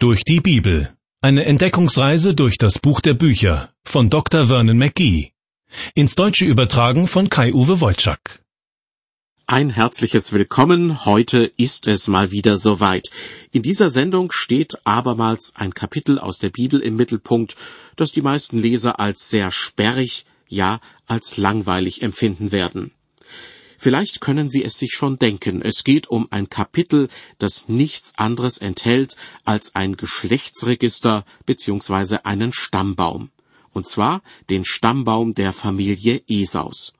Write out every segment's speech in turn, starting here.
Durch die Bibel. Eine Entdeckungsreise durch das Buch der Bücher von Dr. Vernon McGee. Ins Deutsche übertragen von Kai-Uwe Wolczak. Ein herzliches Willkommen. Heute ist es mal wieder soweit. In dieser Sendung steht abermals ein Kapitel aus der Bibel im Mittelpunkt, das die meisten Leser als sehr sperrig, ja als langweilig empfinden werden. Vielleicht können Sie es sich schon denken, es geht um ein Kapitel, das nichts anderes enthält als ein Geschlechtsregister bzw. einen Stammbaum. Und zwar den Stammbaum der Familie Esaus.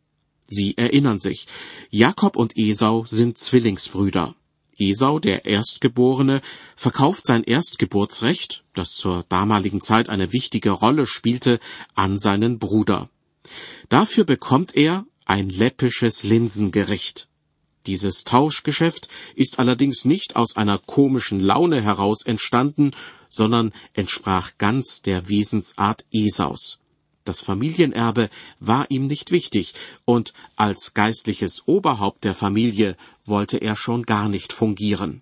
Sie erinnern sich, Jakob und Esau sind Zwillingsbrüder. Esau, der Erstgeborene, verkauft sein Erstgeburtsrecht, das zur damaligen Zeit eine wichtige Rolle spielte, an seinen Bruder. Dafür bekommt er ein läppisches Linsengericht. Dieses Tauschgeschäft ist allerdings nicht aus einer komischen Laune heraus entstanden, sondern entsprach ganz der Wesensart Esaus. Das Familienerbe war ihm nicht wichtig, und als geistliches Oberhaupt der Familie wollte er schon gar nicht fungieren.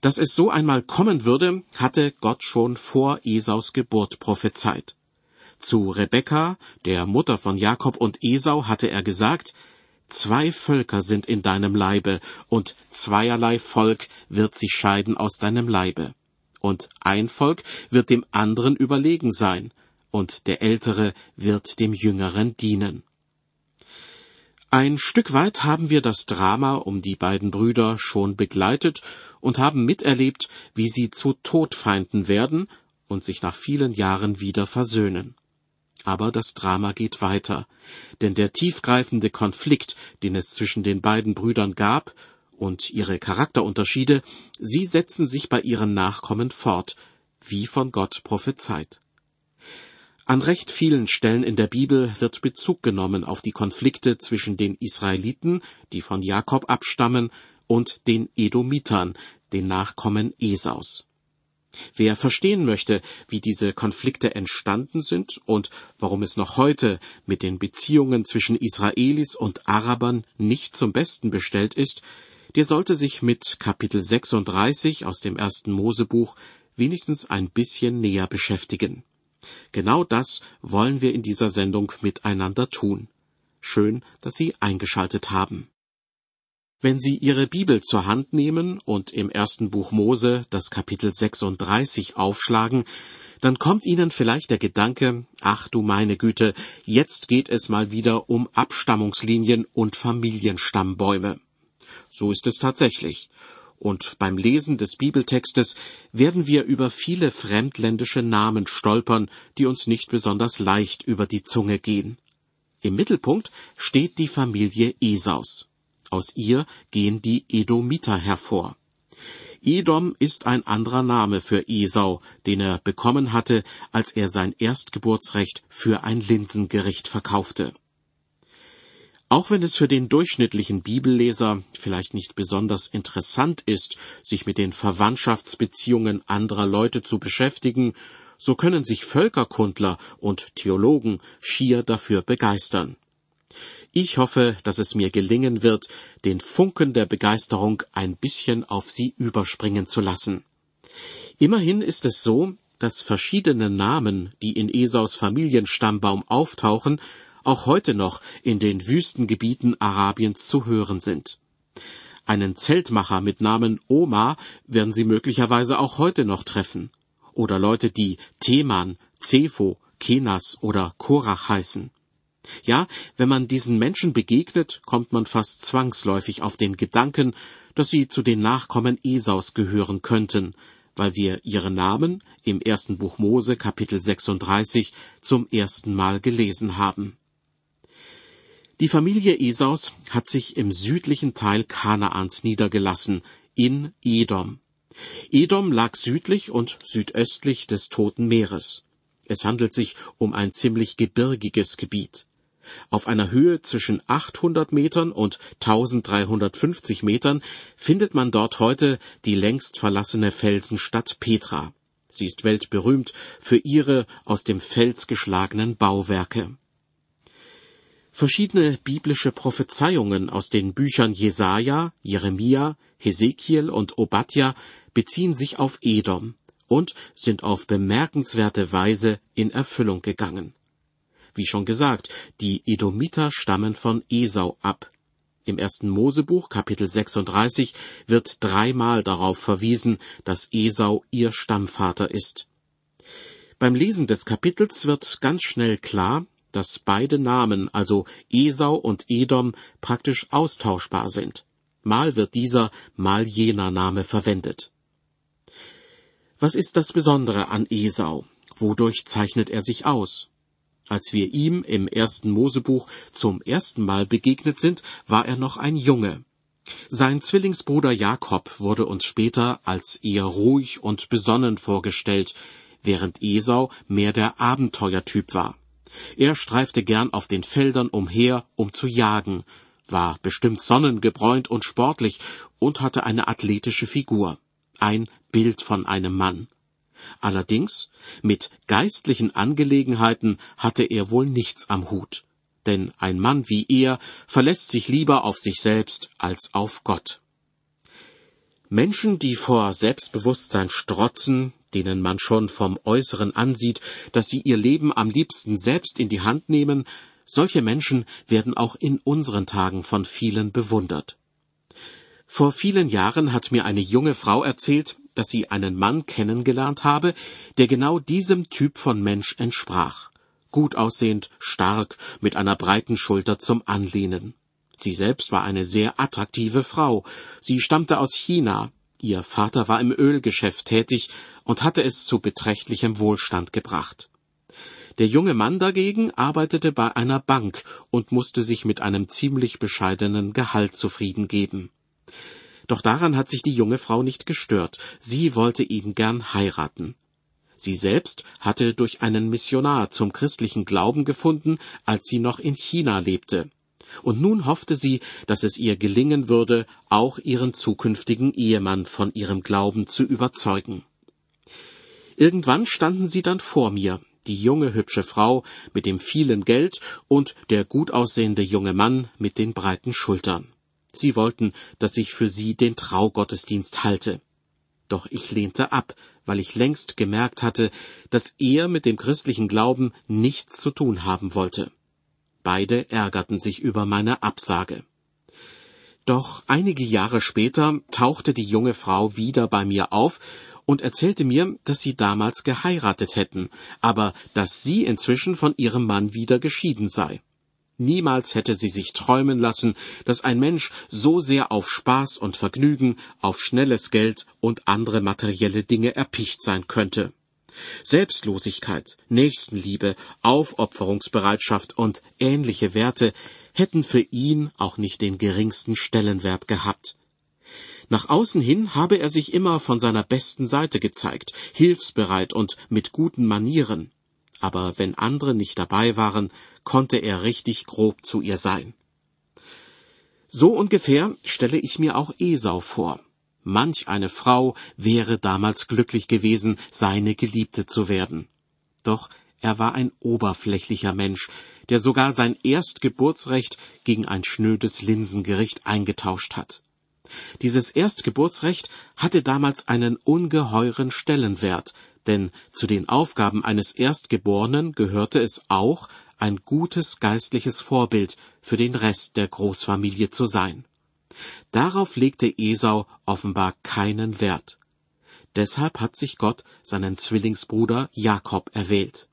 Dass es so einmal kommen würde, hatte Gott schon vor Esaus Geburt prophezeit. Zu Rebekka, der Mutter von Jakob und Esau, hatte er gesagt, Zwei Völker sind in deinem Leibe, und zweierlei Volk wird sich scheiden aus deinem Leibe. Und ein Volk wird dem anderen überlegen sein, und der Ältere wird dem Jüngeren dienen. Ein Stück weit haben wir das Drama um die beiden Brüder schon begleitet und haben miterlebt, wie sie zu Todfeinden werden und sich nach vielen Jahren wieder versöhnen. Aber das Drama geht weiter, denn der tiefgreifende Konflikt, den es zwischen den beiden Brüdern gab, und ihre Charakterunterschiede, sie setzen sich bei ihren Nachkommen fort, wie von Gott prophezeit. An recht vielen Stellen in der Bibel wird Bezug genommen auf die Konflikte zwischen den Israeliten, die von Jakob abstammen, und den Edomitern, den Nachkommen Esaus. Wer verstehen möchte, wie diese Konflikte entstanden sind und warum es noch heute mit den Beziehungen zwischen Israelis und Arabern nicht zum Besten bestellt ist, der sollte sich mit Kapitel 36 aus dem ersten Mosebuch wenigstens ein bisschen näher beschäftigen. Genau das wollen wir in dieser Sendung miteinander tun. Schön, dass Sie eingeschaltet haben. Wenn Sie Ihre Bibel zur Hand nehmen und im ersten Buch Mose das Kapitel 36 aufschlagen, dann kommt Ihnen vielleicht der Gedanke, ach du meine Güte, jetzt geht es mal wieder um Abstammungslinien und Familienstammbäume. So ist es tatsächlich. Und beim Lesen des Bibeltextes werden wir über viele fremdländische Namen stolpern, die uns nicht besonders leicht über die Zunge gehen. Im Mittelpunkt steht die Familie Esaus. Aus ihr gehen die Edomiter hervor. Edom ist ein anderer Name für Esau, den er bekommen hatte, als er sein Erstgeburtsrecht für ein Linsengericht verkaufte. Auch wenn es für den durchschnittlichen Bibelleser vielleicht nicht besonders interessant ist, sich mit den Verwandtschaftsbeziehungen anderer Leute zu beschäftigen, so können sich Völkerkundler und Theologen schier dafür begeistern. Ich hoffe, dass es mir gelingen wird, den Funken der Begeisterung ein bisschen auf Sie überspringen zu lassen. Immerhin ist es so, dass verschiedene Namen, die in Esaus Familienstammbaum auftauchen, auch heute noch in den Wüstengebieten Arabiens zu hören sind. Einen Zeltmacher mit Namen Oma werden Sie möglicherweise auch heute noch treffen. Oder Leute, die Teman, Zepho, Kenas oder Korach heißen. Ja, wenn man diesen Menschen begegnet, kommt man fast zwangsläufig auf den Gedanken, dass sie zu den Nachkommen Esaus gehören könnten, weil wir ihre Namen im ersten Buch Mose Kapitel 36 zum ersten Mal gelesen haben. Die Familie Esaus hat sich im südlichen Teil Kanaans niedergelassen, in Edom. Edom lag südlich und südöstlich des Toten Meeres. Es handelt sich um ein ziemlich gebirgiges Gebiet. Auf einer Höhe zwischen 800 Metern und 1350 Metern findet man dort heute die längst verlassene Felsenstadt Petra. Sie ist weltberühmt für ihre aus dem Fels geschlagenen Bauwerke. Verschiedene biblische Prophezeiungen aus den Büchern Jesaja, Jeremia, Hesekiel und Obadja beziehen sich auf Edom und sind auf bemerkenswerte Weise in Erfüllung gegangen. Wie schon gesagt, die Edomiter stammen von Esau ab. Im ersten Mosebuch Kapitel 36 wird dreimal darauf verwiesen, dass Esau ihr Stammvater ist. Beim Lesen des Kapitels wird ganz schnell klar, dass beide Namen, also Esau und Edom, praktisch austauschbar sind. Mal wird dieser, mal jener Name verwendet. Was ist das Besondere an Esau? Wodurch zeichnet er sich aus? Als wir ihm im ersten Mosebuch zum ersten Mal begegnet sind, war er noch ein Junge. Sein Zwillingsbruder Jakob wurde uns später als eher ruhig und besonnen vorgestellt, während Esau mehr der Abenteuertyp war. Er streifte gern auf den Feldern umher, um zu jagen, war bestimmt sonnengebräunt und sportlich und hatte eine athletische Figur. Ein Bild von einem Mann. Allerdings mit geistlichen Angelegenheiten hatte er wohl nichts am Hut, denn ein Mann wie er verlässt sich lieber auf sich selbst als auf Gott. Menschen, die vor Selbstbewusstsein strotzen, denen man schon vom Äußeren ansieht, dass sie ihr Leben am liebsten selbst in die Hand nehmen, solche Menschen werden auch in unseren Tagen von vielen bewundert. Vor vielen Jahren hat mir eine junge Frau erzählt, dass sie einen Mann kennengelernt habe, der genau diesem Typ von Mensch entsprach. Gut aussehend, stark, mit einer breiten Schulter zum Anlehnen. Sie selbst war eine sehr attraktive Frau. Sie stammte aus China. Ihr Vater war im Ölgeschäft tätig und hatte es zu beträchtlichem Wohlstand gebracht. Der junge Mann dagegen arbeitete bei einer Bank und musste sich mit einem ziemlich bescheidenen Gehalt zufrieden geben. Doch daran hat sich die junge Frau nicht gestört. Sie wollte ihn gern heiraten. Sie selbst hatte durch einen Missionar zum christlichen Glauben gefunden, als sie noch in China lebte. Und nun hoffte sie, dass es ihr gelingen würde, auch ihren zukünftigen Ehemann von ihrem Glauben zu überzeugen. Irgendwann standen sie dann vor mir, die junge hübsche Frau mit dem vielen Geld und der gut aussehende junge Mann mit den breiten Schultern. Sie wollten, dass ich für sie den Traugottesdienst halte. Doch ich lehnte ab, weil ich längst gemerkt hatte, dass er mit dem christlichen Glauben nichts zu tun haben wollte. Beide ärgerten sich über meine Absage. Doch einige Jahre später tauchte die junge Frau wieder bei mir auf und erzählte mir, dass sie damals geheiratet hätten, aber dass sie inzwischen von ihrem Mann wieder geschieden sei. Niemals hätte sie sich träumen lassen, dass ein Mensch so sehr auf Spaß und Vergnügen, auf schnelles Geld und andere materielle Dinge erpicht sein könnte. Selbstlosigkeit, Nächstenliebe, Aufopferungsbereitschaft und ähnliche Werte hätten für ihn auch nicht den geringsten Stellenwert gehabt. Nach außen hin habe er sich immer von seiner besten Seite gezeigt, hilfsbereit und mit guten Manieren. Aber wenn andere nicht dabei waren, konnte er richtig grob zu ihr sein. So ungefähr stelle ich mir auch Esau vor. Manch eine Frau wäre damals glücklich gewesen, seine Geliebte zu werden. Doch er war ein oberflächlicher Mensch, der sogar sein Erstgeburtsrecht gegen ein schnödes Linsengericht eingetauscht hat. Dieses Erstgeburtsrecht hatte damals einen ungeheuren Stellenwert, denn zu den Aufgaben eines Erstgeborenen gehörte es auch, ein gutes geistliches Vorbild für den Rest der Großfamilie zu sein. Darauf legte Esau offenbar keinen Wert. Deshalb hat sich Gott seinen Zwillingsbruder Jakob erwählt.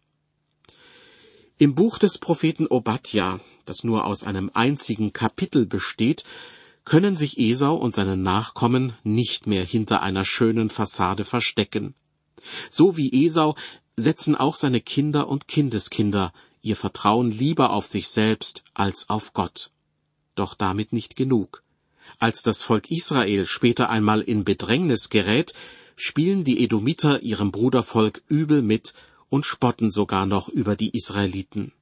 Im Buch des Propheten Obadja, das nur aus einem einzigen Kapitel besteht, können sich Esau und seine Nachkommen nicht mehr hinter einer schönen Fassade verstecken. So wie Esau setzen auch seine Kinder und Kindeskinder ihr Vertrauen lieber auf sich selbst als auf Gott. Doch damit nicht genug. Als das Volk Israel später einmal in Bedrängnis gerät, spielen die Edomiter ihrem Brudervolk übel mit und spotten sogar noch über die Israeliten.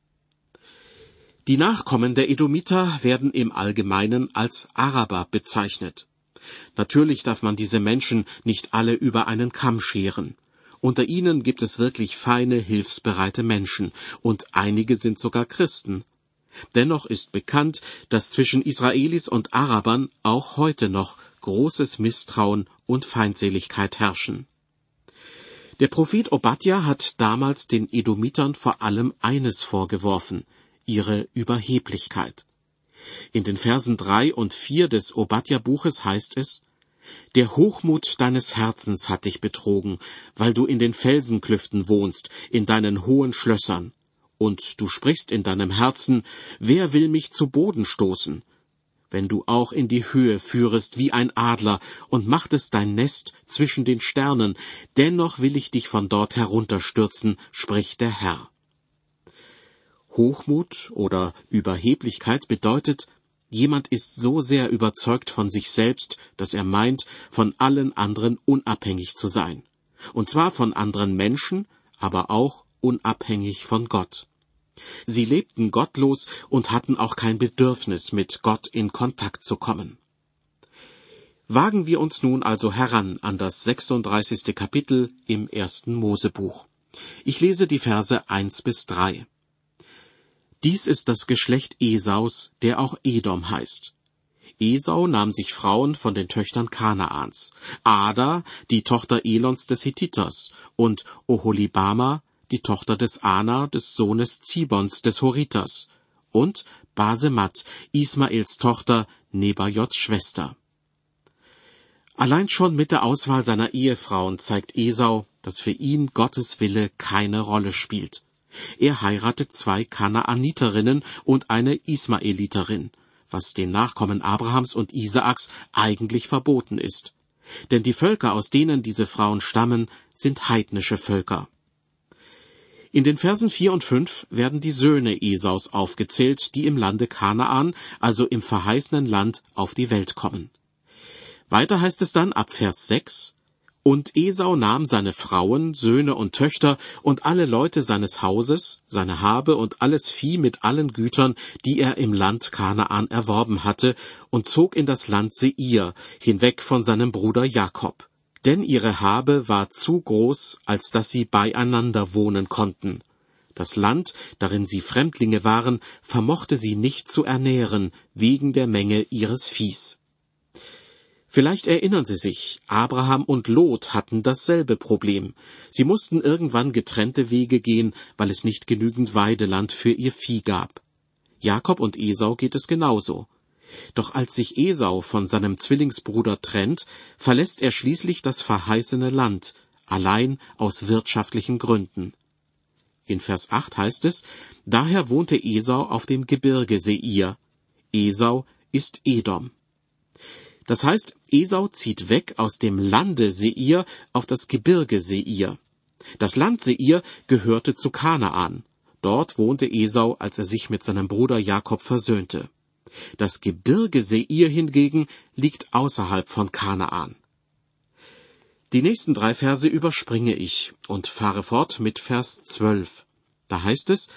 Die Nachkommen der Edomiter werden im Allgemeinen als Araber bezeichnet. Natürlich darf man diese Menschen nicht alle über einen Kamm scheren. Unter ihnen gibt es wirklich feine, hilfsbereite Menschen, und einige sind sogar Christen. Dennoch ist bekannt, dass zwischen Israelis und Arabern auch heute noch großes Misstrauen und Feindseligkeit herrschen. Der Prophet Obadja hat damals den Edomitern vor allem eines vorgeworfen, ihre Überheblichkeit. In den Versen drei und vier des Obadja-Buches heißt es, Der Hochmut deines Herzens hat dich betrogen, weil du in den Felsenklüften wohnst, in deinen hohen Schlössern. Und du sprichst in deinem Herzen, wer will mich zu Boden stoßen? wenn du auch in die Höhe führest wie ein Adler und machtest dein Nest zwischen den Sternen, dennoch will ich dich von dort herunterstürzen, spricht der Herr. Hochmut oder Überheblichkeit bedeutet, jemand ist so sehr überzeugt von sich selbst, dass er meint, von allen anderen unabhängig zu sein. Und zwar von anderen Menschen, aber auch unabhängig von Gott. Sie lebten gottlos und hatten auch kein Bedürfnis, mit Gott in Kontakt zu kommen. Wagen wir uns nun also heran an das 36. Kapitel im ersten Mosebuch. Ich lese die Verse 1 bis 3. Dies ist das Geschlecht Esaus, der auch Edom heißt. Esau nahm sich Frauen von den Töchtern Kanaans, Ada, die Tochter Elons des Hittiters, und Oholibama, die Tochter des Ana, des Sohnes Zibons des Horiters, und Basemat, Ismaels Tochter, Nebajots Schwester. Allein schon mit der Auswahl seiner Ehefrauen zeigt Esau, dass für ihn Gottes Wille keine Rolle spielt. Er heiratet zwei Kanaaniterinnen und eine Ismaeliterin, was den Nachkommen Abrahams und Isaaks eigentlich verboten ist. Denn die Völker, aus denen diese Frauen stammen, sind heidnische Völker. In den Versen vier und fünf werden die Söhne Esaus aufgezählt, die im Lande Kanaan, also im verheißenen Land, auf die Welt kommen. Weiter heißt es dann ab Vers sechs, und Esau nahm seine Frauen, Söhne und Töchter und alle Leute seines Hauses, seine Habe und alles Vieh mit allen Gütern, die er im Land Kanaan erworben hatte, und zog in das Land Seir, hinweg von seinem Bruder Jakob denn ihre Habe war zu groß, als dass sie beieinander wohnen konnten. Das Land, darin sie Fremdlinge waren, vermochte sie nicht zu ernähren, wegen der Menge ihres Viehs. Vielleicht erinnern Sie sich, Abraham und Lot hatten dasselbe Problem. Sie mussten irgendwann getrennte Wege gehen, weil es nicht genügend Weideland für ihr Vieh gab. Jakob und Esau geht es genauso. Doch als sich Esau von seinem Zwillingsbruder trennt, verlässt er schließlich das verheißene Land, allein aus wirtschaftlichen Gründen. In Vers 8 heißt es, daher wohnte Esau auf dem Gebirge Seir. Esau ist Edom. Das heißt, Esau zieht weg aus dem Lande Seir auf das Gebirge Seir. Das Land Seir gehörte zu Kanaan. Dort wohnte Esau, als er sich mit seinem Bruder Jakob versöhnte. Das Gebirge Seir hingegen liegt außerhalb von Kanaan. Die nächsten drei Verse überspringe ich und fahre fort mit Vers 12. Da heißt es,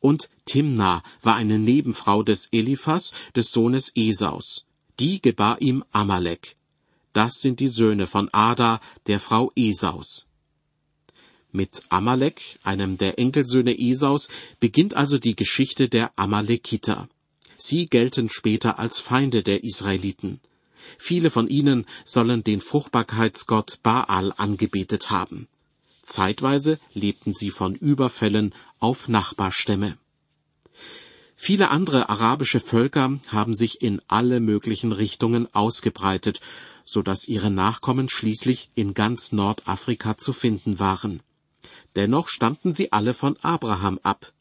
und Timna war eine Nebenfrau des Eliphas, des Sohnes Esaus. Die gebar ihm Amalek. Das sind die Söhne von Ada, der Frau Esaus. Mit Amalek, einem der Enkelsöhne Esaus, beginnt also die Geschichte der Amalekiter. Sie gelten später als Feinde der Israeliten. Viele von ihnen sollen den Fruchtbarkeitsgott Baal angebetet haben. Zeitweise lebten sie von Überfällen auf Nachbarstämme. Viele andere arabische Völker haben sich in alle möglichen Richtungen ausgebreitet, so dass ihre Nachkommen schließlich in ganz Nordafrika zu finden waren. Dennoch stammten sie alle von Abraham ab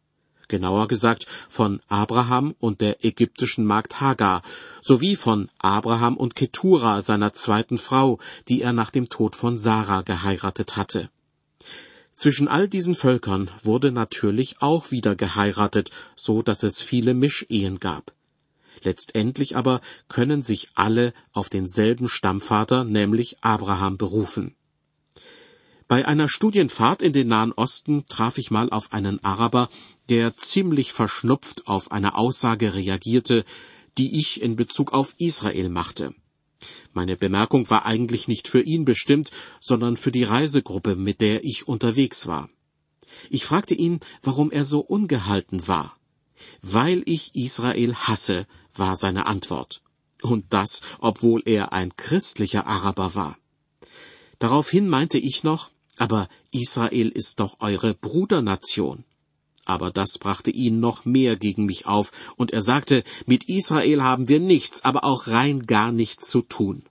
genauer gesagt von Abraham und der ägyptischen Magd Hagar, sowie von Abraham und Ketura, seiner zweiten Frau, die er nach dem Tod von Sarah geheiratet hatte. Zwischen all diesen Völkern wurde natürlich auch wieder geheiratet, so dass es viele Mischehen gab. Letztendlich aber können sich alle auf denselben Stammvater, nämlich Abraham, berufen. Bei einer Studienfahrt in den Nahen Osten traf ich mal auf einen Araber, der ziemlich verschnupft auf eine Aussage reagierte, die ich in Bezug auf Israel machte. Meine Bemerkung war eigentlich nicht für ihn bestimmt, sondern für die Reisegruppe, mit der ich unterwegs war. Ich fragte ihn, warum er so ungehalten war. Weil ich Israel hasse, war seine Antwort. Und das, obwohl er ein christlicher Araber war. Daraufhin meinte ich noch, aber Israel ist doch eure Brudernation. Aber das brachte ihn noch mehr gegen mich auf, und er sagte, mit Israel haben wir nichts, aber auch rein gar nichts zu tun.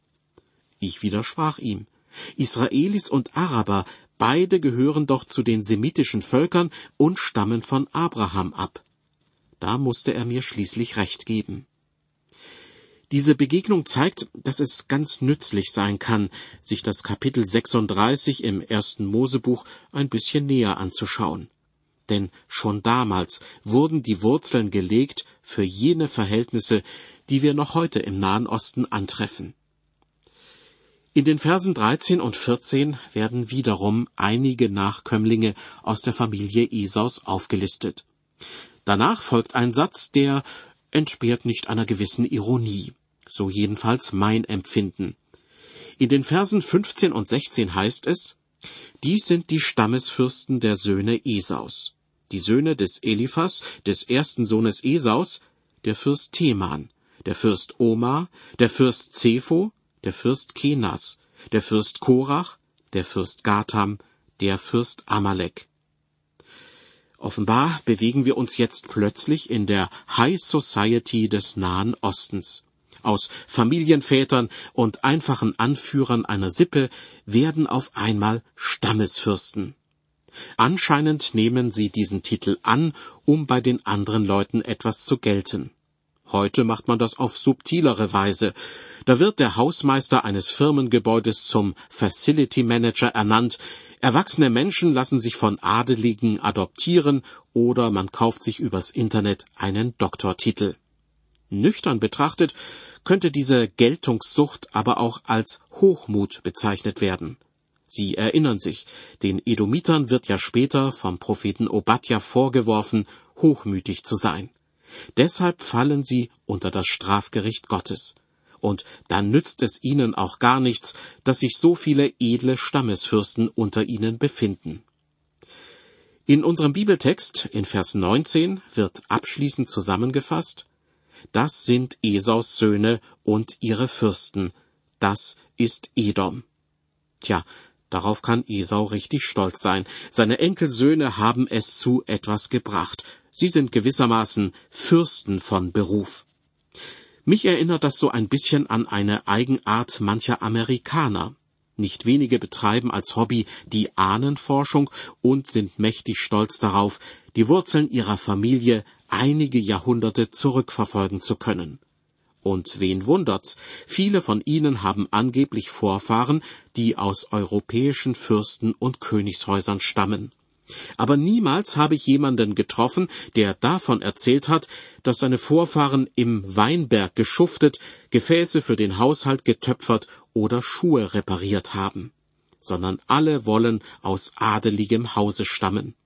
Ich widersprach ihm. Israelis und Araber, beide gehören doch zu den semitischen Völkern und stammen von Abraham ab. Da musste er mir schließlich recht geben. Diese Begegnung zeigt, dass es ganz nützlich sein kann, sich das Kapitel 36 im ersten Mosebuch ein bisschen näher anzuschauen. Denn schon damals wurden die Wurzeln gelegt für jene Verhältnisse, die wir noch heute im Nahen Osten antreffen. In den Versen 13 und 14 werden wiederum einige Nachkömmlinge aus der Familie Esaus aufgelistet. Danach folgt ein Satz, der entbehrt nicht einer gewissen Ironie. So jedenfalls mein Empfinden. In den Versen 15 und 16 heißt es, dies sind die Stammesfürsten der Söhne Esaus. Die Söhne des Eliphas, des ersten Sohnes Esaus, der Fürst Teman, der Fürst Omar, der Fürst Zepho, der Fürst Kenas, der Fürst Korach, der Fürst Gatam, der Fürst Amalek. Offenbar bewegen wir uns jetzt plötzlich in der High Society des Nahen Ostens. Aus Familienvätern und einfachen Anführern einer Sippe werden auf einmal Stammesfürsten. Anscheinend nehmen sie diesen Titel an, um bei den anderen Leuten etwas zu gelten. Heute macht man das auf subtilere Weise. Da wird der Hausmeister eines Firmengebäudes zum Facility Manager ernannt, Erwachsene Menschen lassen sich von Adeligen adoptieren oder man kauft sich übers Internet einen Doktortitel. Nüchtern betrachtet könnte diese Geltungssucht aber auch als Hochmut bezeichnet werden. Sie erinnern sich, den Edomitern wird ja später vom Propheten Obadja vorgeworfen, hochmütig zu sein. Deshalb fallen sie unter das Strafgericht Gottes und dann nützt es ihnen auch gar nichts, dass sich so viele edle Stammesfürsten unter ihnen befinden. In unserem Bibeltext in Vers 19 wird abschließend zusammengefasst, das sind Esaus Söhne und ihre Fürsten, das ist Edom. Tja, darauf kann Esau richtig stolz sein. Seine Enkelsöhne haben es zu etwas gebracht. Sie sind gewissermaßen Fürsten von Beruf. Mich erinnert das so ein bisschen an eine Eigenart mancher Amerikaner. Nicht wenige betreiben als Hobby die Ahnenforschung und sind mächtig stolz darauf, die Wurzeln ihrer Familie einige Jahrhunderte zurückverfolgen zu können. Und wen wundert's? Viele von ihnen haben angeblich Vorfahren, die aus europäischen Fürsten und Königshäusern stammen. Aber niemals habe ich jemanden getroffen, der davon erzählt hat, dass seine Vorfahren im Weinberg geschuftet, Gefäße für den Haushalt getöpfert oder Schuhe repariert haben, sondern alle wollen aus adeligem Hause stammen.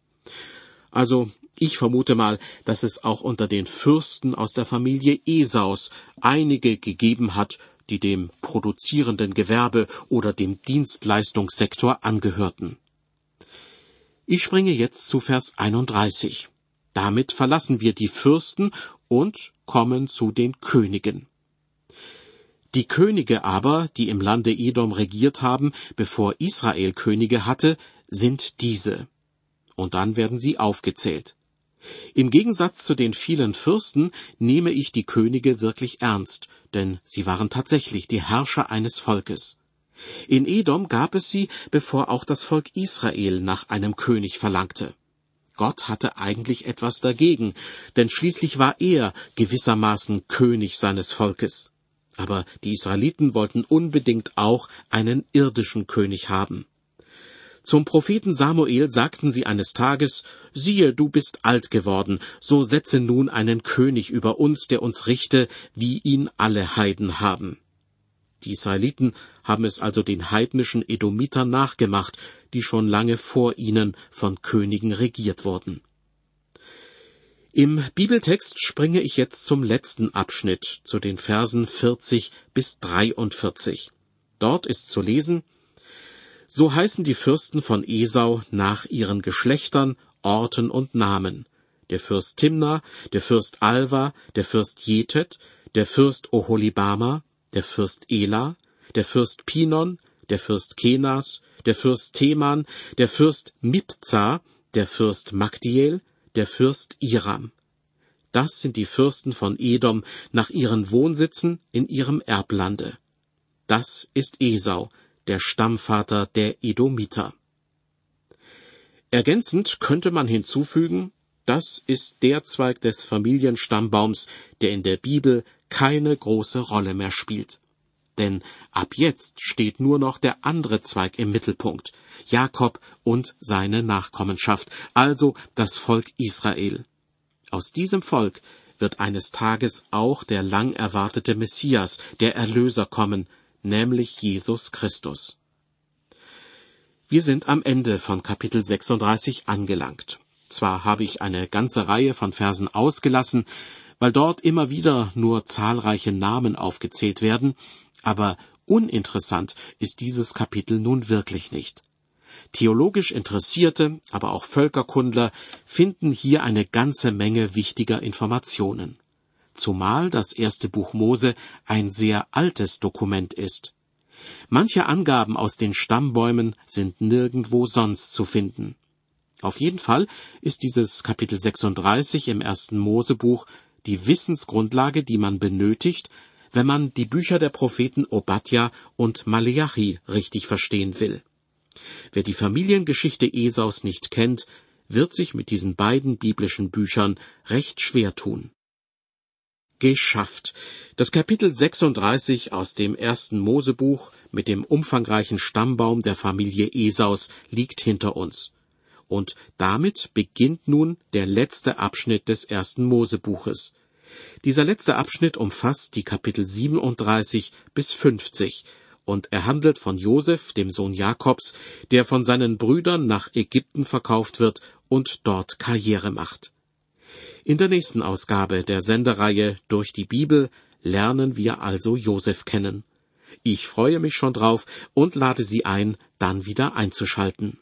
Also, ich vermute mal, dass es auch unter den Fürsten aus der Familie Esaus einige gegeben hat, die dem produzierenden Gewerbe oder dem Dienstleistungssektor angehörten. Ich springe jetzt zu Vers 31. Damit verlassen wir die Fürsten und kommen zu den Königen. Die Könige aber, die im Lande Edom regiert haben, bevor Israel Könige hatte, sind diese. Und dann werden sie aufgezählt. Im Gegensatz zu den vielen Fürsten nehme ich die Könige wirklich ernst, denn sie waren tatsächlich die Herrscher eines Volkes. In Edom gab es sie, bevor auch das Volk Israel nach einem König verlangte. Gott hatte eigentlich etwas dagegen, denn schließlich war er gewissermaßen König seines Volkes. Aber die Israeliten wollten unbedingt auch einen irdischen König haben. Zum Propheten Samuel sagten sie eines Tages, siehe, du bist alt geworden, so setze nun einen König über uns, der uns richte, wie ihn alle Heiden haben. Die Israeliten haben es also den heidnischen Edomitern nachgemacht, die schon lange vor ihnen von Königen regiert wurden. Im Bibeltext springe ich jetzt zum letzten Abschnitt, zu den Versen 40 bis 43. Dort ist zu lesen, so heißen die Fürsten von Esau nach ihren Geschlechtern, Orten und Namen. der Fürst Timna, der Fürst Alva, der Fürst Jetet, der Fürst Oholibama, der Fürst Ela, der Fürst Pinon, der Fürst Kenas, der Fürst Teman, der Fürst Mipza, der Fürst Magdiel, der Fürst Iram. Das sind die Fürsten von Edom nach ihren Wohnsitzen in ihrem Erblande. Das ist Esau, der Stammvater der Edomiter. Ergänzend könnte man hinzufügen, das ist der Zweig des Familienstammbaums, der in der Bibel keine große Rolle mehr spielt. Denn ab jetzt steht nur noch der andere Zweig im Mittelpunkt, Jakob und seine Nachkommenschaft, also das Volk Israel. Aus diesem Volk wird eines Tages auch der lang erwartete Messias, der Erlöser kommen, nämlich Jesus Christus. Wir sind am Ende von Kapitel 36 angelangt. Zwar habe ich eine ganze Reihe von Versen ausgelassen, weil dort immer wieder nur zahlreiche Namen aufgezählt werden, aber uninteressant ist dieses Kapitel nun wirklich nicht. Theologisch Interessierte, aber auch Völkerkundler finden hier eine ganze Menge wichtiger Informationen. Zumal das erste Buch Mose ein sehr altes Dokument ist. Manche Angaben aus den Stammbäumen sind nirgendwo sonst zu finden. Auf jeden Fall ist dieses Kapitel 36 im ersten Mosebuch die Wissensgrundlage, die man benötigt, wenn man die Bücher der Propheten Obadja und Maleachi richtig verstehen will. Wer die Familiengeschichte Esaus nicht kennt, wird sich mit diesen beiden biblischen Büchern recht schwer tun geschafft. Das Kapitel 36 aus dem ersten Mosebuch mit dem umfangreichen Stammbaum der Familie Esaus liegt hinter uns. Und damit beginnt nun der letzte Abschnitt des ersten Mosebuches. Dieser letzte Abschnitt umfasst die Kapitel 37 bis 50 und er handelt von Josef, dem Sohn Jakobs, der von seinen Brüdern nach Ägypten verkauft wird und dort Karriere macht. In der nächsten Ausgabe der Sendereihe Durch die Bibel lernen wir also Josef kennen. Ich freue mich schon drauf und lade Sie ein, dann wieder einzuschalten.